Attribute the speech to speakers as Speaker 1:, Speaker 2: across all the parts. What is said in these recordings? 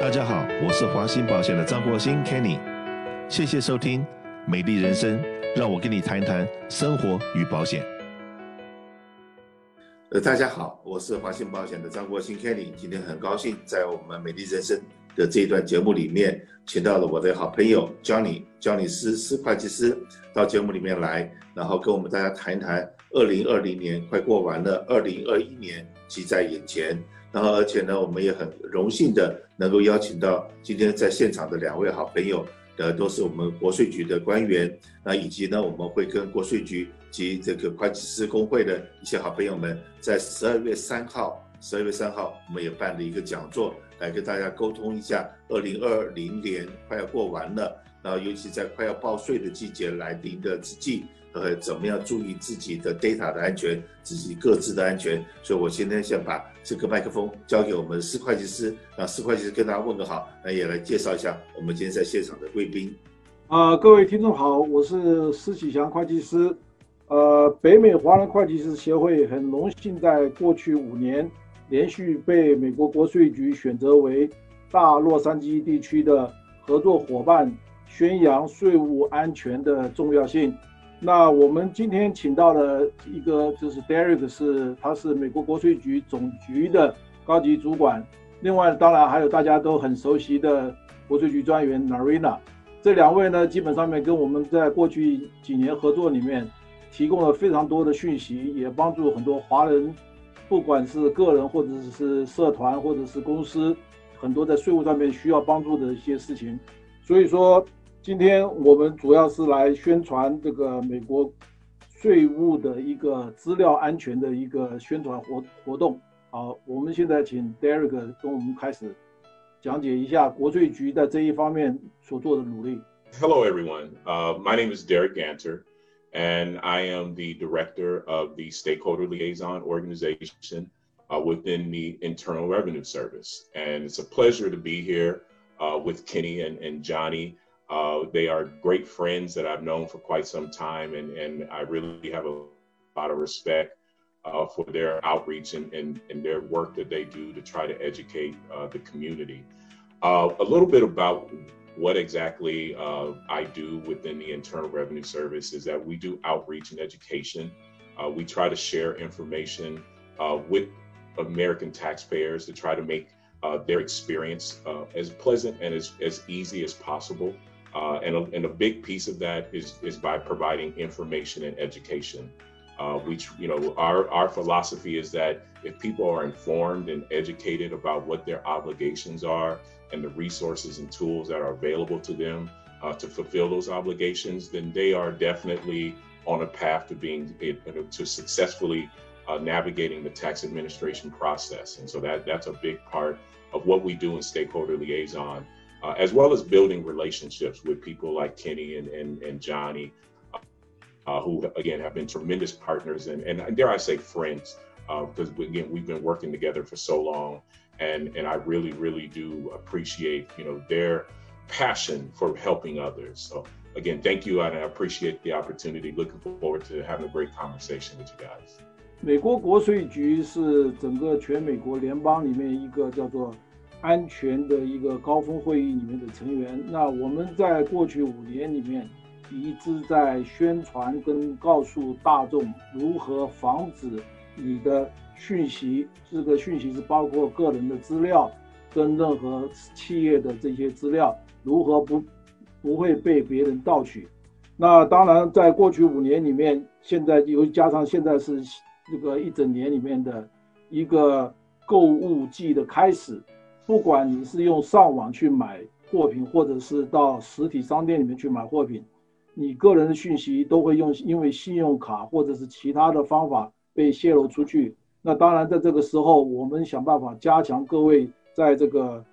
Speaker 1: 大家好，我是华信保险的张国兴 Kenny，谢谢收听《美丽人生》，让我跟你谈一谈生活与保险。
Speaker 2: 呃，大家好，我是华信保险的张国兴 Kenny，今天很高兴在我们《美丽人生》的这一段节目里面，请到了我的好朋友 Johnny，Johnny 施施会计师到节目里面来，然后跟我们大家谈一谈二零二零年快过完了，二零二一年即在眼前。然后，而且呢，我们也很荣幸的能够邀请到今天在现场的两位好朋友，呃，都是我们国税局的官员，那以及呢，我们会跟国税局及这个会计师工会的一些好朋友们，在十二月三号，十二月三号，我们也办了一个讲座，来跟大家沟通一下，二零二零年快要过完了，然后尤其在快要报税的季节来临的之际。呃，怎么样注意自己的 data 的安全，自己各自的安全？所以我今天想把这个麦克风交给我们施会计师，让施会计师跟大家问个好，那也来介绍一下我们今天在现场的贵宾。
Speaker 3: 啊、呃，各位听众好，我是施启祥会计师。呃，北美华人会计师协会很荣幸在过去五年连续被美国国税局选择为大洛杉矶地区的合作伙伴，宣扬税务安全的重要性。那我们今天请到了一个，就是 Derek，是他是美国国税局总局的高级主管。另外，当然还有大家都很熟悉的国税局专员 Narina。这两位呢，基本上面跟我们在过去几年合作里面，提供了非常多的讯息，也帮助很多华人，不管是个人或者是社团或者是公司，很多在税务上面需要帮助的一些事情。所以说。今天我们主要是来宣传这个美国税务的一个资料安全的一个宣传活活动。好，我们现在请 Derek 跟我们开始讲解一下国税局在这一方面所做的努力。
Speaker 4: Hello, everyone. Uh, my name is Derek Ganter, and I am the director of the Stakeholder Liaison Organization uh, within the Internal Revenue Service. And it's a pleasure to be here uh, with Kenny and, and Johnny. uh, they are great friends that I've known for quite some time, and, and I really have a lot of respect uh, for their outreach and, and, and, their work that they do to try to educate uh, the community. Uh, a little bit about what exactly uh, I do within the Internal Revenue Service is that we do outreach and education. Uh, we try to share information with American taxpayers to try to make their experience as pleasant and as, as easy as possible. Uh, and, a, and a big piece of that is, is by providing information and education. Uh, which, you know, our, our philosophy is that if people are informed and educated about what their obligations are and the resources and tools that are available to them uh, to fulfill those obligations, then they are definitely on a path to being to successfully uh, navigating the tax administration process. And so that that's a big part of what we do in stakeholder liaison uh, as well as building relationships with people like Kenny and, and, and Johnny, uh, who again have been tremendous partners and, and dare I say friends, because uh, we, again, we've been working together for so long. And, and I really, really do appreciate, you know, their passion for helping others. So again, thank you. And I appreciate the opportunity. Looking forward to having a great conversation with you guys.
Speaker 3: 美国国税局是整个全美国联邦里面一个叫做 安全的一个高峰会议里面的成员，那我们在过去五年里面一直在宣传跟告诉大众如何防止你的讯息，这个讯息是包括个人的资料跟任何企业的这些资料如何不不会被别人盗取。那当然，在过去五年里面，现在又加上现在是这个一整年里面的一个购物季的开始。不管你是用上网去买货品，或者是到实体商店里面去买货品，你个人的讯息都会用，因为信用卡或者是其他的方法被泄露出去。那当然，在这个时候，我们想办法加强各位在这个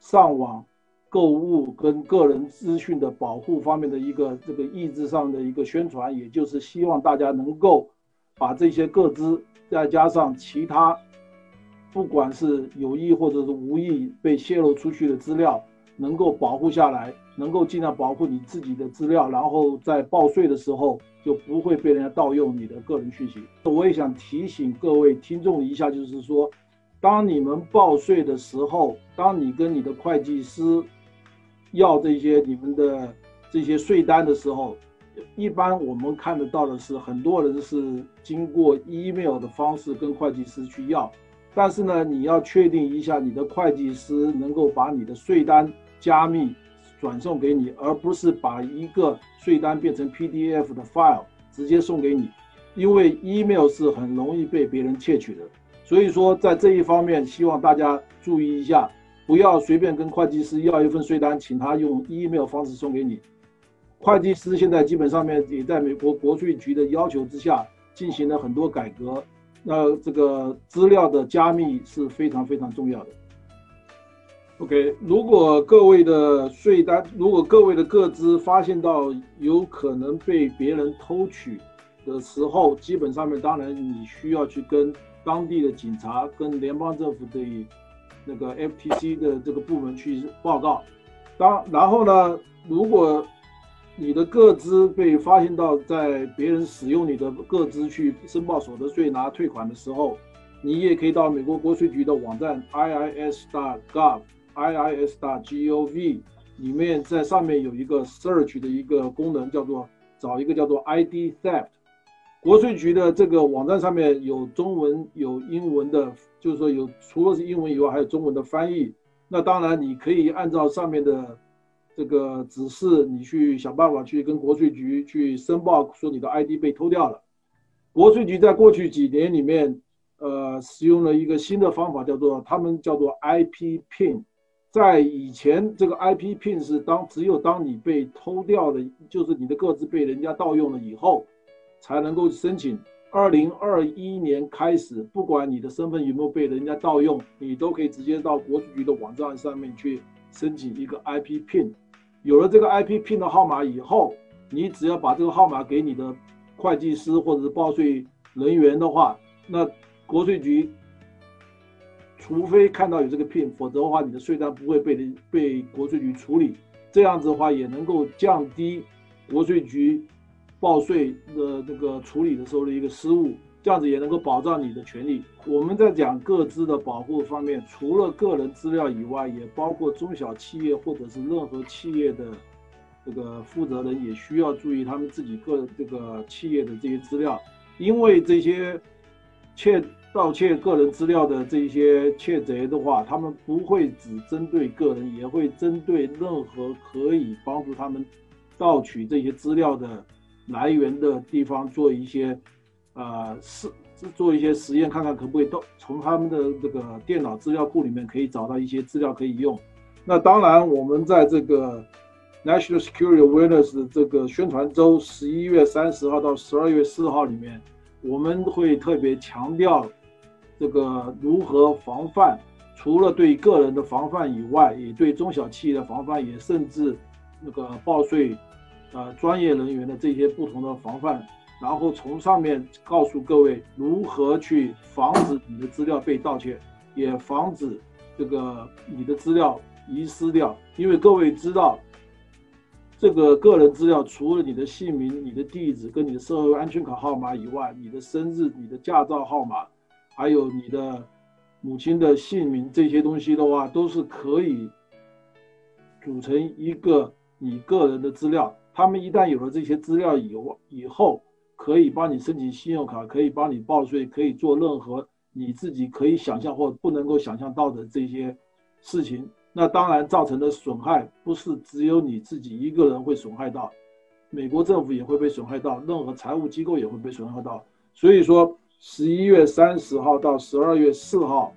Speaker 3: 上网购物跟个人资讯的保护方面的一个这个意志上的一个宣传，也就是希望大家能够把这些个资再加上其他。不管是有意或者是无意被泄露出去的资料，能够保护下来，能够尽量保护你自己的资料，然后在报税的时候就不会被人家盗用你的个人讯息。我也想提醒各位听众一下，就是说，当你们报税的时候，当你跟你的会计师要这些你们的这些税单的时候，一般我们看得到的是，很多人是经过 email 的方式跟会计师去要，但是呢，你要确定一下你的会计师能够把你的税单加密转送给你，而不是把一个税单变成 PDF 的 file 直接送给你，因为 email 是很容易被别人窃取的。所以说，在这一方面，希望大家注意一下，不要随便跟会计师要一份税单，请他用 email 方式送给你。会计师现在基本上面也在美国国税局的要求之下进行了很多改革。那这个资料的加密是非常非常重要的。OK，如果各位的税单，如果各位的个资发现到有可能被别人偷取的时候，基本上面当然你需要去跟。当地的警察跟联邦政府的那个 FTC 的这个部门去报告，当然后呢，如果你的个资被发现到在别人使用你的个资去申报所得税拿退款的时候，你也可以到美国国税局的网站 iis.gov iis.gov 里面，在上面有一个 search 的一个功能，叫做找一个叫做 ID theft。国税局的这个网站上面有中文有英文的，就是说有除了是英文以外，还有中文的翻译。那当然你可以按照上面的这个指示，你去想办法去跟国税局去申报，说你的 ID 被偷掉了。国税局在过去几年里面，呃，使用了一个新的方法，叫做他们叫做 IP PIN。在以前，这个 IP PIN 是当只有当你被偷掉的，就是你的个资被人家盗用了以后。才能够申请。二零二一年开始，不管你的身份有没有被人家盗用，你都可以直接到国税局的网站上面去申请一个 IP PIN。有了这个 IP PIN 的号码以后，你只要把这个号码给你的会计师或者是报税人员的话，那国税局除非看到有这个 PIN，否则的话，你的税单不会被人被国税局处理。这样子的话，也能够降低国税局。报税的这个处理的时候的一个失误，这样子也能够保障你的权利。我们在讲各自的保护方面，除了个人资料以外，也包括中小企业或者是任何企业的这个负责人也需要注意他们自己个这个企业的这些资料，因为这些窃盗窃个人资料的这些窃贼的话，他们不会只针对个人，也会针对任何可以帮助他们盗取这些资料的。来源的地方做一些，呃，试做一些实验，看看可不可以都从他们的这个电脑资料库里面可以找到一些资料可以用。那当然，我们在这个 National Security Awareness 这个宣传周，十一月三十号到十二月四号里面，我们会特别强调这个如何防范，除了对个人的防范以外，也对中小企业的防范，也甚至那个报税。呃，专业人员的这些不同的防范，然后从上面告诉各位如何去防止你的资料被盗窃，也防止这个你的资料遗失掉。因为各位知道，这个个人资料除了你的姓名、你的地址跟你的社会安全卡号码以外，你的生日、你的驾照号码，还有你的母亲的姓名这些东西的话，都是可以组成一个你个人的资料。他们一旦有了这些资料以，以后可以帮你申请信用卡，可以帮你报税，可以做任何你自己可以想象或不能够想象到的这些事情。那当然造成的损害不是只有你自己一个人会损害到，美国政府也会被损害到，任何财务机构也会被损害到。所以说，十一月三十号到十二月四号，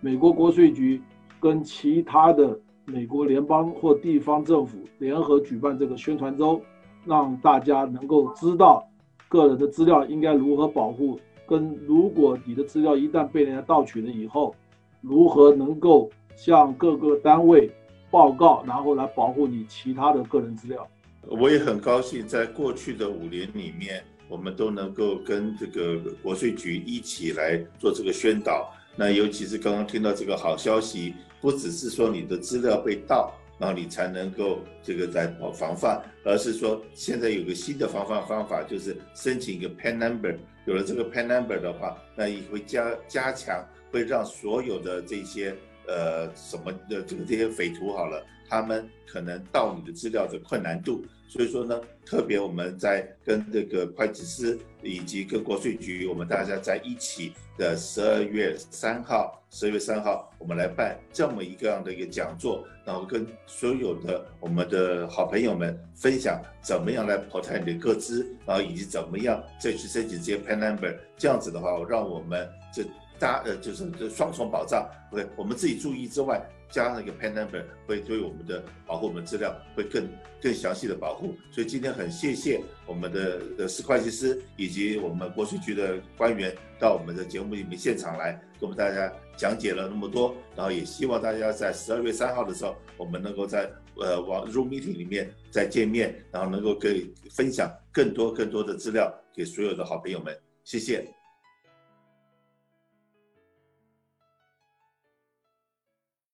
Speaker 3: 美国国税局跟其他的。美国联邦或地方政府联合举办这个宣传周，让大家能够知道个人的资料应该如何保护，跟如果你的资料一旦被人家盗取了以后，如何能够向各个单位报告，然后来保护你其他的个人资料。
Speaker 2: 我也很高兴，在过去的五年里面，我们都能够跟这个国税局一起来做这个宣导。那尤其是刚刚听到这个好消息。不只是说你的资料被盗，然后你才能够这个在防范，而是说现在有个新的防范方法，就是申请一个 Pen number。有了这个 Pen number 的话，那也会加加强会让所有的这些呃什么的这个这些匪徒好了，他们可能盗你的资料的困难度。所以说呢，特别我们在跟这个会计师以及跟国税局，我们大家在一起的十二月三号，十二月三号，我们来办这么一个样的一个讲座，然后跟所有的我们的好朋友们分享怎么样来 protect 你的个资，然后以及怎么样再去申请这些 PIN number，这样子的话，让我们这大呃就是这双重保障，OK，我们自己注意之外。加上一个 pen number 会对我们的保护我们资料会更更详细的保护，所以今天很谢谢我们的的施会计师以及我们国税局的官员到我们的节目里面现场来给我们大家讲解了那么多，然后也希望大家在十二月三号的时候，我们能够在呃网 Zoom meeting 里面再见面，然后能够可以分享更多更多的资料给所有的好朋友们，谢谢。